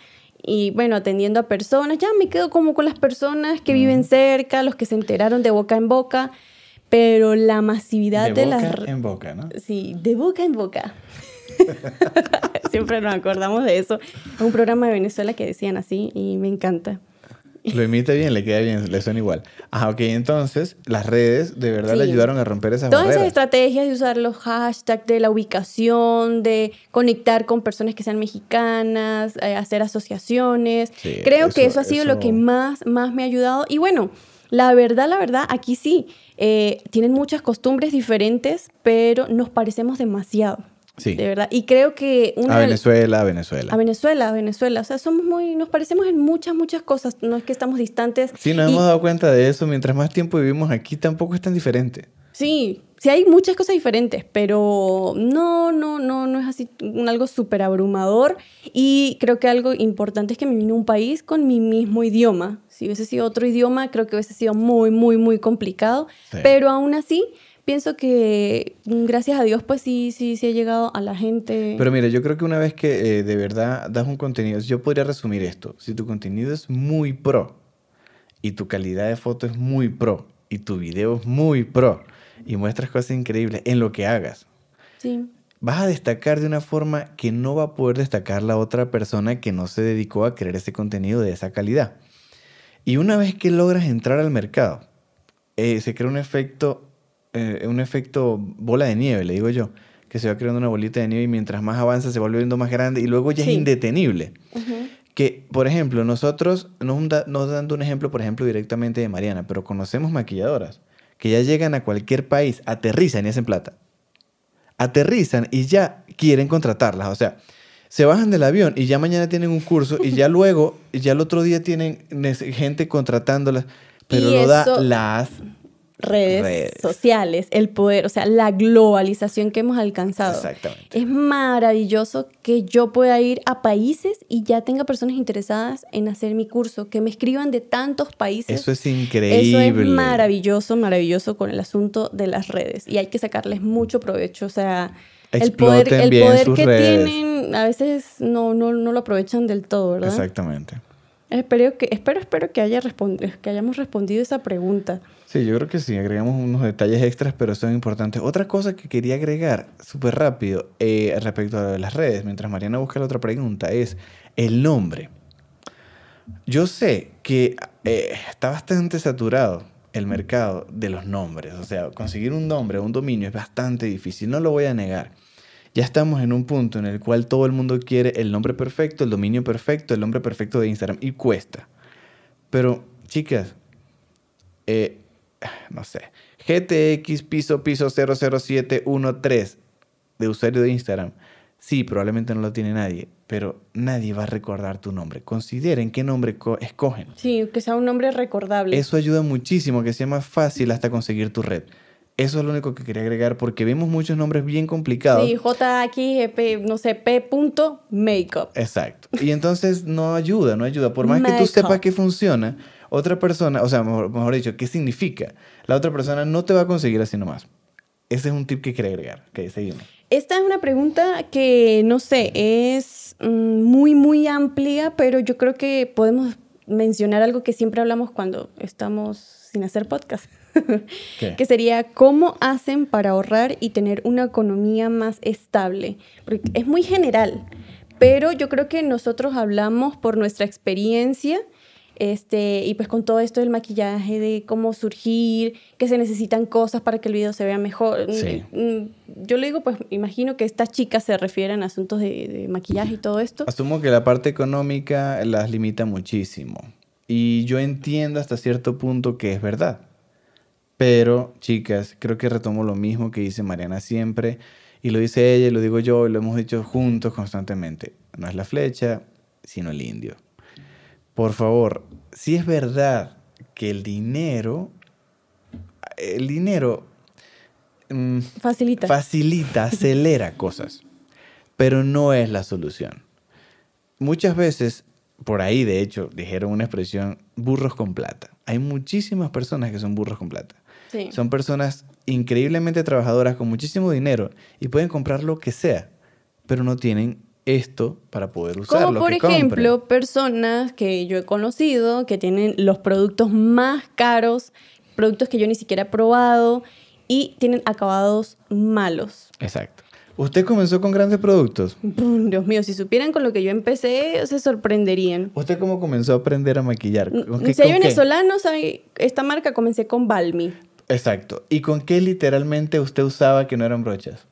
y bueno, atendiendo a personas, ya me quedo como con las personas que viven cerca, los que se enteraron de boca en boca, pero la masividad De de, boca las... en boca, ¿no? Sí, de boca en boca. Siempre nos acordamos de eso. Es un programa de Venezuela que decían así y me encanta. Lo imita bien, le queda bien, le suena igual. Ajá, ok, entonces las redes de verdad le ayudaron a romper esas Todas esas barreras. estrategias de usar los hashtags, de la ubicación, de conectar con personas que sean mexicanas, eh, hacer asociaciones. Sí, Creo que eso- ha sido lo que más, más me ha ayudado. Y bueno, la verdad, la verdad, aquí sí, eh, tienen muchas costumbres diferentes, pero nos parecemos demasiado. Sí. De verdad. Y creo que una A Venezuela, a Venezuela. A Venezuela, a Venezuela. O sea, somos muy, nos parecemos en muchas, muchas cosas. No es que estamos distantes. Sí, nos Y- hemos dado cuenta de eso. Mientras más tiempo vivimos aquí, tampoco es tan diferente. Sí, sí hay muchas cosas diferentes, pero no, no, no, no es así un algo súper abrumador. Y creo que algo importante es que me vine a un país con mi mismo idioma. Si hubiese sido otro idioma, creo que hubiese sido muy, muy, muy complicado. Sí. Pero aún así, pienso que mm, gracias a Dios, pues sí, sí, sí ha llegado a la gente. Pero mira, yo creo que una vez que eh, de verdad das un contenido, yo podría resumir esto. Si tu contenido es muy pro y tu calidad de foto es muy pro y tu video es muy pro y muestras cosas increíbles en lo que hagas, sí. vas a destacar de una forma que no va a poder destacar la otra persona que no se dedicó a crear ese contenido de esa calidad. Y una vez que logras entrar al mercado, eh, se crea un efecto, eh, un efecto bola de nieve, le digo yo, que se va creando una bolita de nieve y mientras más avanza se va volviendo más grande y luego ya Sí. es indetenible. Que, por ejemplo, nosotros, no, un da- no dando un ejemplo, por ejemplo, directamente de Mariana, pero conocemos maquilladoras que ya llegan a cualquier país, aterrizan y hacen plata. Aterrizan y ya quieren contratarlas. O sea, se bajan del avión y ya mañana tienen un curso y ya luego, ya el otro día tienen gente contratándolas, pero Y lo da las redes, Redes. sociales, el poder, o sea, la globalización que hemos alcanzado. Exactamente. Es maravilloso que yo pueda ir a países y ya tenga personas interesadas en hacer mi curso, que me escriban de tantos países. Eso es increíble. Eso es maravilloso, maravilloso con el asunto de las redes. Y hay que sacarles mucho provecho. O sea, el poder, el bien poder sus que redes. tienen a veces no, no, no lo aprovechan del todo, ¿verdad? Exactamente. Espero que, espero, espero que, haya respond- que hayamos respondido esa pregunta. Sí, yo creo que sí, agregamos unos detalles extras, pero son importantes. Otra cosa que quería agregar súper rápido eh, respecto a las redes, mientras Mariana busca la otra pregunta, es el nombre. Yo sé que eh, está bastante saturado el mercado de los nombres, o sea, conseguir un nombre un dominio es bastante difícil, no lo voy a negar. Ya estamos en un punto en el cual todo el mundo quiere el nombre perfecto, el dominio perfecto, el nombre perfecto de Instagram y cuesta. Pero, chicas, eh, no sé, GTX piso piso 00713 de usuario de Instagram. Sí, probablemente no lo tiene nadie, pero nadie va a recordar tu nombre. Consideren qué nombre co- escogen. Sí, que sea un nombre recordable. Eso ayuda muchísimo que sea más fácil hasta conseguir tu red. Eso es lo único que quería agregar porque vemos muchos nombres bien complicados. Sí, JXP, no sé, P. punto Makeup. Exacto. Y entonces no ayuda, no ayuda. Por más que tú sepas que funciona, otra persona, o sea, mejor, mejor dicho, ¿qué significa? La otra persona no te va a conseguir así nomás. Ese es un tip que quería agregar. Ok, seguimos. Esta es una pregunta que, no sé, es mm, muy, muy amplia, pero yo creo que podemos mencionar algo que siempre hablamos cuando estamos sin hacer podcast. Que sería cómo hacen para ahorrar y tener una economía más estable. Porque es muy general, pero yo creo que nosotros hablamos por nuestra experiencia este, y pues con todo esto del maquillaje, de cómo surgir, que se necesitan cosas para que el video se vea mejor. Sí. Mm, Yo le digo, pues imagino que estas chicas se refieren a asuntos de, de maquillaje y todo esto. Asumo que la parte económica las limita muchísimo. Y yo entiendo hasta cierto punto que es verdad. Pero, chicas, creo que retomo lo mismo que dice Mariana siempre. Y lo dice ella y lo digo yo y lo hemos dicho juntos constantemente. No es la flecha, sino el indio. Por favor, si es verdad que el dinero, el dinero mm, Facilita. facilita, acelera cosas, pero no es la solución. Muchas veces, por ahí de hecho, dijeron una expresión, burros con plata. Hay muchísimas personas que son burros con plata. Sí. Son personas increíblemente trabajadoras con muchísimo dinero y pueden comprar lo que sea, pero no tienen esto para poder usarlo. Como por que ejemplo, personas que yo he conocido que tienen los productos más caros, productos que yo ni siquiera he probado y tienen acabados malos. Exacto. ¿Usted comenzó con grandes productos? Dios mío, si supieran con lo que yo empecé, se sorprenderían. ¿Usted cómo comenzó a aprender a maquillar? ¿Con qué- Si venezolanos, hay- esta marca comencé con Balmy. Exacto. ¿Y con qué literalmente usted usaba que no eran brochas?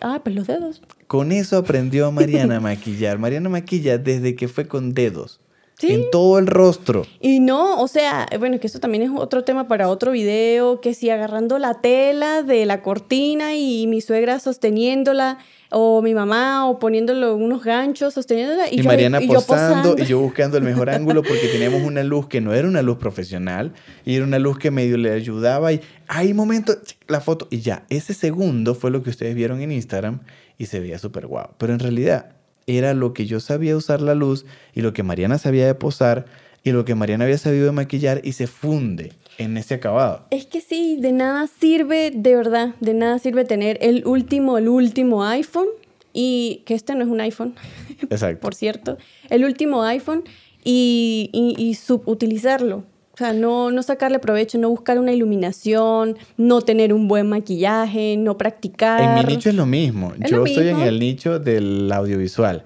Ah, pues los dedos. Con eso aprendió Mariana a maquillar. Mariana maquilla desde que fue con dedos. Sí. En todo el rostro. Y no, o sea, bueno, que eso también es otro tema para otro video, que si agarrando la tela de la cortina y mi suegra sosteniéndola, o mi mamá, o poniéndolo unos ganchos, sosteniéndola. Y, yo- Mariana y yo posando y yo buscando el mejor ángulo porque teníamos una luz que no era una luz profesional y era una luz que medio le ayudaba y hay momentos, la foto y ya, ese segundo fue lo que ustedes vieron en Instagram y se veía súper guau. Pero en realidad era lo que yo sabía usar la luz y lo que Mariana sabía de posar y lo que Mariana había sabido de maquillar y se funde en ese acabado. Es que sí, de nada sirve, de verdad, de nada sirve tener el último, el último iPhone, y que este no es un iPhone, Exacto. por cierto, el último iPhone, y, y, y subutilizarlo. O sea, no, no sacarle provecho, no buscar una iluminación, no tener un buen maquillaje, no practicar. En mi nicho es lo mismo. Es yo lo estoy en el nicho del audiovisual.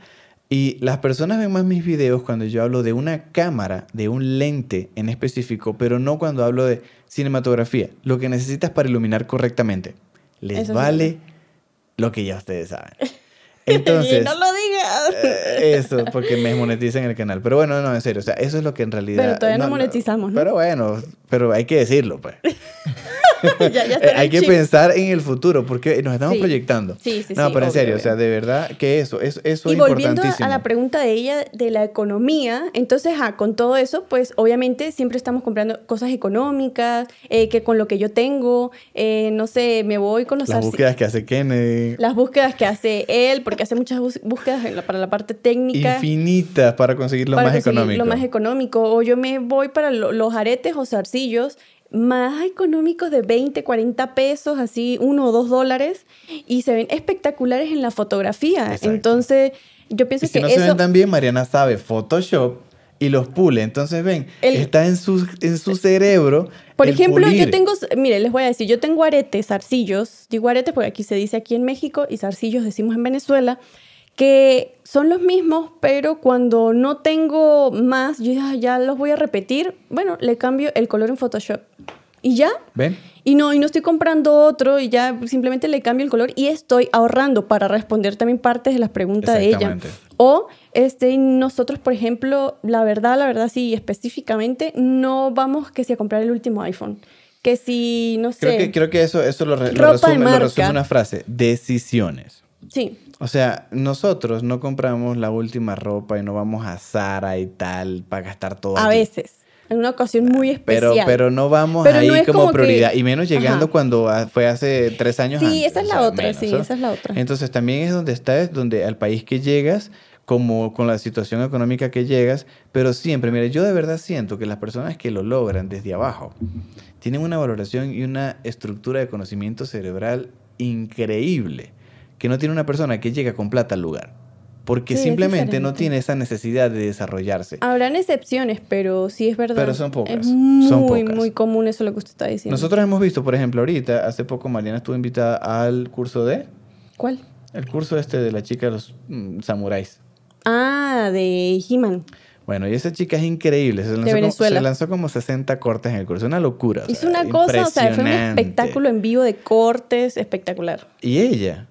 Y las personas ven más mis videos cuando yo hablo de una cámara, de un lente en específico, pero no cuando hablo de cinematografía. Lo que necesitas para iluminar correctamente. Les Eso sí. vale lo que ya ustedes saben. Entonces, no lo digas. eh, eso, porque me monetizan el canal. Pero bueno, no, en serio. O sea, eso es lo que en realidad... Pero todavía no monetizamos, ¿no? Pero bueno, pero hay que decirlo, pues. ya, ya está Eh, Hay que chip. pensar en el futuro porque nos estamos Sí. proyectando. Sí, sí, no, sí, pero en obvio, serio, o sea, de verdad que eso, eso, eso Y es volviendo a, importantísimo. a la pregunta de ella de la economía, entonces, ah, con todo eso, pues obviamente siempre estamos comprando cosas económicas, eh, que con lo que yo tengo, eh, no sé, me voy con los Las búsquedas que hace Kennedy. las búsquedas que hace él, porque hace muchas búsquedas la- para la parte técnica. Infinitas para conseguir lo para más conseguir económico. Lo más económico. O yo me voy para lo- los aretes o zarcillos más económicos de 20, 40 pesos, así uno o dos dólares, y se ven espectaculares en la fotografía. Exacto. Entonces, yo pienso y si que no se ven tan bien, Mariana sabe Photoshop y los pule. Entonces, ven, El- está en su, en su cerebro. Por el ejemplo, pulir. yo tengo, mire, les voy a decir, yo tengo aretes, zarcillos, digo aretes porque aquí se dice aquí en México y zarcillos decimos en Venezuela, que son los mismos, pero cuando no tengo más, yo ya, ya los voy a repetir, bueno, le cambio el color en Photoshop. Y ya, ¿Ven? y no, y no estoy comprando otro y ya simplemente le cambio el color y estoy ahorrando para responder también partes de las preguntas de ella. O este, nosotros, por ejemplo, la verdad, la verdad, sí, específicamente, no vamos que si a comprar el último iPhone. Que si, no sé. Creo que, creo que eso, eso lo, re- lo resume, lo resume una frase. Decisiones. Sí, O sea, nosotros no compramos la última ropa y no vamos a Zara y tal para gastar todo a allí. veces. En una ocasión muy Pero, especial. pero no vamos Pero ahí no como, que- prioridad. Y menos llegando Ajá. cuando ah, fue hace tres años Sí, antes, esa es la o sea, otra, menos, sí, ¿no? esa es la otra. Entonces también es donde está, es donde al país que llegas, como con la situación económica que llegas, pero siempre, mire, yo de verdad siento que las personas que lo logran desde abajo tienen una valoración y una estructura de conocimiento cerebral increíble, que no tiene una persona que llega con plata al lugar, porque Sí, simplemente no tiene esa necesidad de desarrollarse. Habrán excepciones, pero sí es verdad. Pero son pocas, Es muy, son pocas. muy común eso lo que usted está diciendo. Nosotros hemos visto, por ejemplo, ahorita, hace poco Mariana estuvo invitada al curso de, ¿Cuál? el curso este de la chica de los mm, samuráis. Ah, de He-Man. Bueno, y esa chica es increíble. Se lanzó, como, Venezuela. se lanzó como 60 cortes en el curso. Una locura. o Hizo sea, una cosa, o sea, fue un espectáculo en vivo de cortes espectacular. Y ella,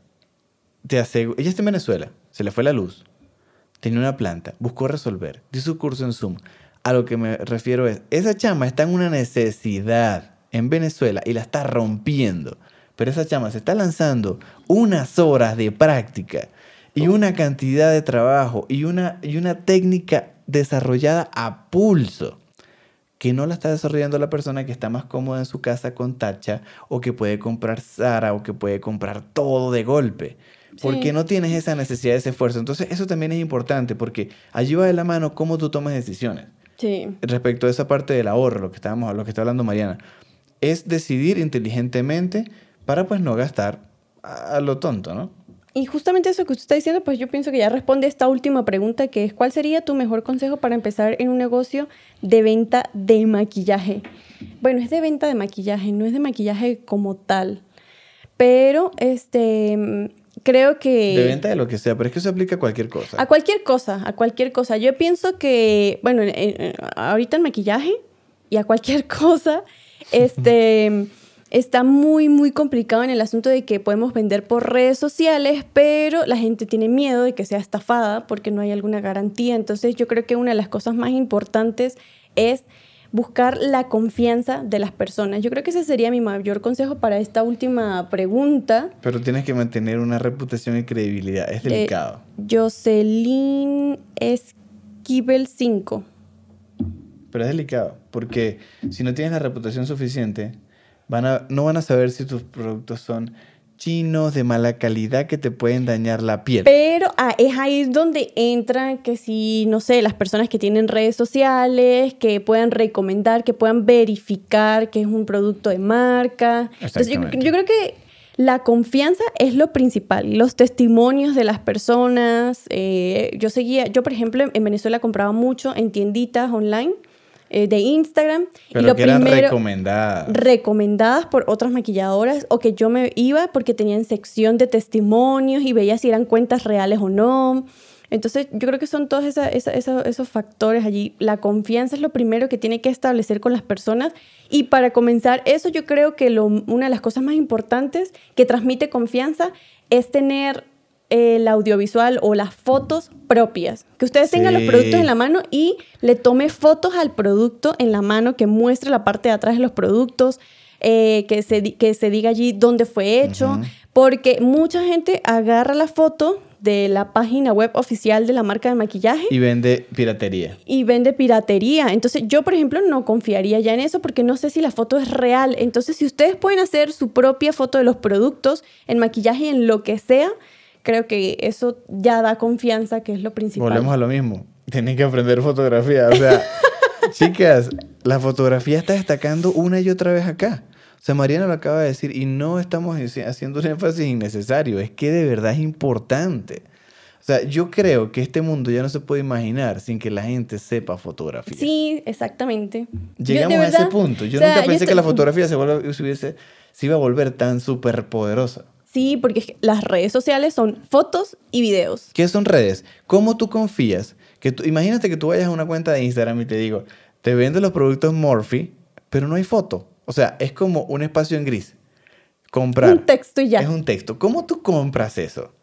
te ella está en Venezuela, se le fue la luz, tenía una planta, buscó resolver, dio su curso en Zoom. A lo que me refiero es, esa chama está en una necesidad en Venezuela y la está rompiendo. Pero esa chama se está lanzando unas horas de práctica y una cantidad de trabajo y una, y una técnica desarrollada a pulso que no la está desarrollando la persona que está más cómoda en su casa con tacha o que puede comprar Zara o que puede comprar todo de golpe. Porque Sí. no tienes esa necesidad, ese esfuerzo. Entonces eso también es importante porque allí va de la mano cómo tú tomas decisiones. Sí. Respecto a esa parte del ahorro, lo que, estábamos, lo que está hablando Mariana, es decidir inteligentemente para pues no gastar a, a lo tonto, ¿no? Y justamente eso que usted está diciendo, pues yo pienso que ya responde esta última pregunta, que es, ¿cuál sería tu mejor consejo para empezar en un negocio de venta de maquillaje? Bueno, es de venta de maquillaje, no es de maquillaje como tal. Pero, este, creo que... De venta de lo que sea, pero es que eso aplica a cualquier cosa. A cualquier cosa, a cualquier cosa. Yo pienso que, bueno, en- en- ahorita el maquillaje y a cualquier cosa, este, está muy, muy complicado en el asunto de que podemos vender por redes sociales, pero la gente tiene miedo de que sea estafada porque no hay alguna garantía. Entonces yo creo que una de las cosas más importantes es buscar la confianza de las personas. Yo creo que ese sería mi mayor consejo para esta última pregunta. Pero tienes que mantener una reputación y credibilidad. Es Eh, delicado. Jocelyn Esquivel 5. Pero es delicado, porque si no tienes la reputación suficiente, van a, no van a saber si tus productos son chinos de mala calidad que te pueden dañar la piel. Pero ah, es ahí donde entran que si, no sé, las personas que tienen redes sociales, que puedan recomendar, que puedan verificar que es un producto de marca. Entonces, yo, yo creo que la confianza es lo principal, los testimonios de las personas. eh, yo seguía, yo por ejemplo en Venezuela compraba mucho en tienditas online eh, de Instagram. Pero y lo que eran primero, recomendadas. recomendadas por otras maquilladoras o que yo me iba porque tenían sección de testimonios y veía si eran cuentas reales o no. Entonces, yo creo que son todos esa- esa- esa- esos factores allí. La confianza es lo primero que tiene que establecer con las personas. Y para comenzar eso, yo creo que lo- una de las cosas más importantes que transmite confianza es tener el audiovisual o las fotos propias. Que ustedes tengan los productos en la mano y le tome fotos al producto en la mano que muestre la parte de atrás de los productos. eh, que, se, que se diga allí dónde fue hecho, porque mucha gente agarra la foto de la página web oficial de la marca de maquillaje. Y vende piratería. Y vende piratería. Entonces yo, por ejemplo, no confiaría ya en eso porque no sé si la foto es real. Entonces, si ustedes pueden hacer su propia foto de los productos en maquillaje, en lo que sea, creo que eso ya da confianza, que es lo principal. Volvemos a lo mismo. Tienen que aprender fotografía. O sea, chicas, la fotografía está destacando una y otra vez acá. O sea, Mariana lo acaba de decir y no estamos haciendo un énfasis innecesario, es que de verdad es importante. O sea, yo creo que este mundo ya no se puede imaginar sin que la gente sepa fotografía. Sí, exactamente. Llegamos a ese punto. Yo nunca pensé que la fotografía se, se, se iba a volver tan súper poderosa. Sí, porque las redes sociales son fotos y videos. ¿Qué son redes? ¿Cómo tú confías? Que tú, imagínate que tú vayas a una cuenta de Instagram y te digo, te vendo los productos Morphe, pero no hay foto. O sea, es como un espacio en gris. Comprar. Un texto y ya. Es un texto. ¿Cómo tú compras eso?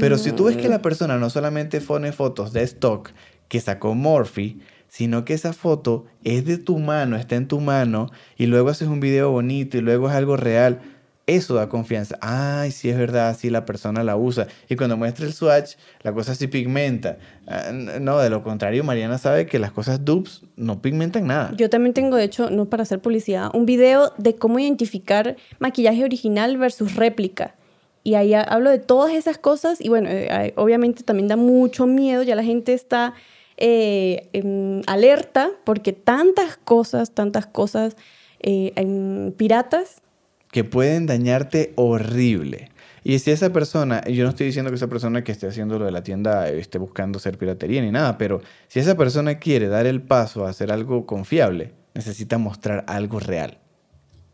Pero si tú ves que la persona no solamente pone fotos de stock que sacó Morphe, sino que esa foto es de tu mano, está en tu mano, y luego haces un video bonito y luego es algo real, eso da confianza. Ay, sí es verdad, sí la persona la usa. Y cuando muestra el swatch, la cosa sí pigmenta. Ah, no, de lo contrario, Mariana sabe que las cosas dupes no pigmentan nada. Yo también tengo, de hecho, no para hacer publicidad, un video de cómo identificar maquillaje original versus réplica. Y ahí hablo de todas esas cosas y bueno, eh, obviamente también da mucho miedo, ya la gente está eh, alerta porque tantas cosas, tantas cosas eh, piratas que pueden dañarte horrible. Y si esa persona, yo no estoy diciendo que esa persona que esté haciendo lo de la tienda esté buscando ser piratería ni nada, pero si esa persona quiere dar el paso a hacer algo confiable, necesita mostrar algo real.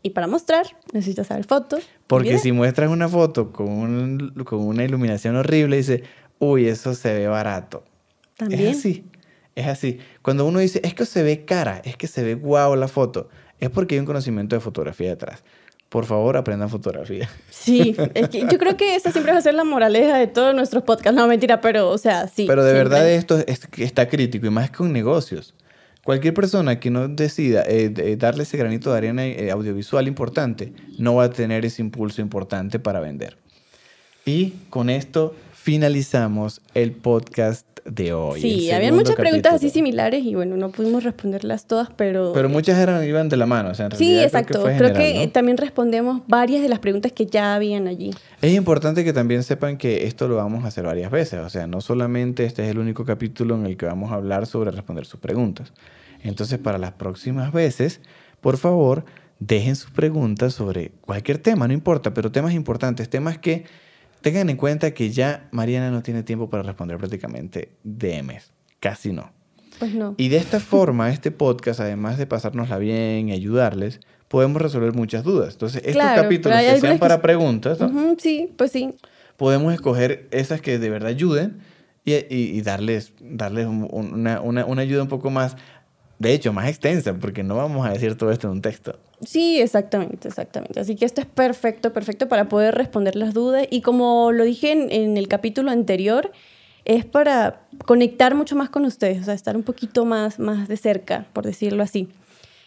Y para mostrar, necesitas hacer fotos. Porque si muestras una foto con, con una iluminación horrible, dice, uy, eso se ve barato. También. Es así, es así. Cuando uno dice, es que se ve cara, es que se ve guau la foto, es porque hay un conocimiento de fotografía detrás por favor aprendan fotografía. Sí, es que yo creo que esa siempre va a ser la moraleja de todos nuestros podcasts. No, mentira, pero o sea, sí. Pero de verdad esto está crítico y más con negocios. Cualquier persona que no decida eh, darle ese granito de arena eh, audiovisual importante no va a tener ese impulso importante para vender. Y con esto finalizamos el podcast de hoy. Sí, había muchas preguntas así similares y bueno, no pudimos responderlas todas, pero... Pero muchas eran, iban de la mano, o sea, en Sí, exacto. Creo que, también respondemos varias de las preguntas que ya habían allí. Es importante que también sepan que esto lo vamos a hacer varias veces, o sea, no solamente este es el único capítulo en el que vamos a hablar sobre responder sus preguntas. Entonces, para las próximas veces, por favor, dejen sus preguntas sobre cualquier tema, no importa, pero temas importantes, temas que Tengan en cuenta que ya Mariana no tiene tiempo para responder prácticamente DMs. Casi no. Pues no. Y de esta forma, este podcast, además de pasárnosla bien y ayudarles, podemos resolver muchas dudas. Entonces, estos capítulos que sean para preguntas, sí, pues sí. Podemos escoger esas que de verdad ayuden y, y, darles, darles una, una, una ayuda un poco más de hecho, más extensa, porque no vamos a decir todo esto en un texto. Sí, exactamente, exactamente. Así que esto es perfecto, perfecto para poder responder las dudas. Y como lo dije en, el capítulo anterior, es para conectar mucho más con ustedes, o sea, estar un poquito más, más de cerca, por decirlo así.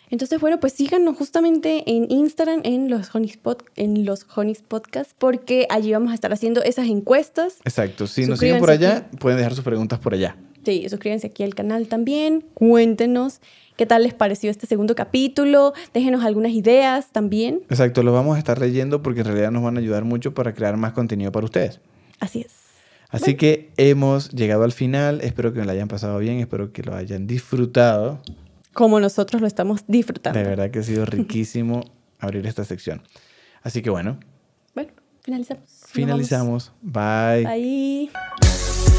Entonces, bueno, pues síganos justamente en Instagram, en los Honeys, en los Podcast, porque allí vamos a estar haciendo esas encuestas. Exacto, si nos siguen por allá, pueden dejar sus preguntas por allá. Sí, suscríbanse aquí al canal también, cuéntenos qué tal les pareció este segundo capítulo, déjenos algunas ideas también. Exacto, lo vamos a estar leyendo porque en realidad nos van a ayudar mucho para crear más contenido para ustedes. Así es. Así que hemos llegado al final, espero que lo hayan pasado bien, espero que lo hayan disfrutado. Como nosotros lo estamos disfrutando. De verdad que ha sido riquísimo abrir esta sección. Así que bueno. Bueno, finalizamos. Finalizamos. Bye. Bye.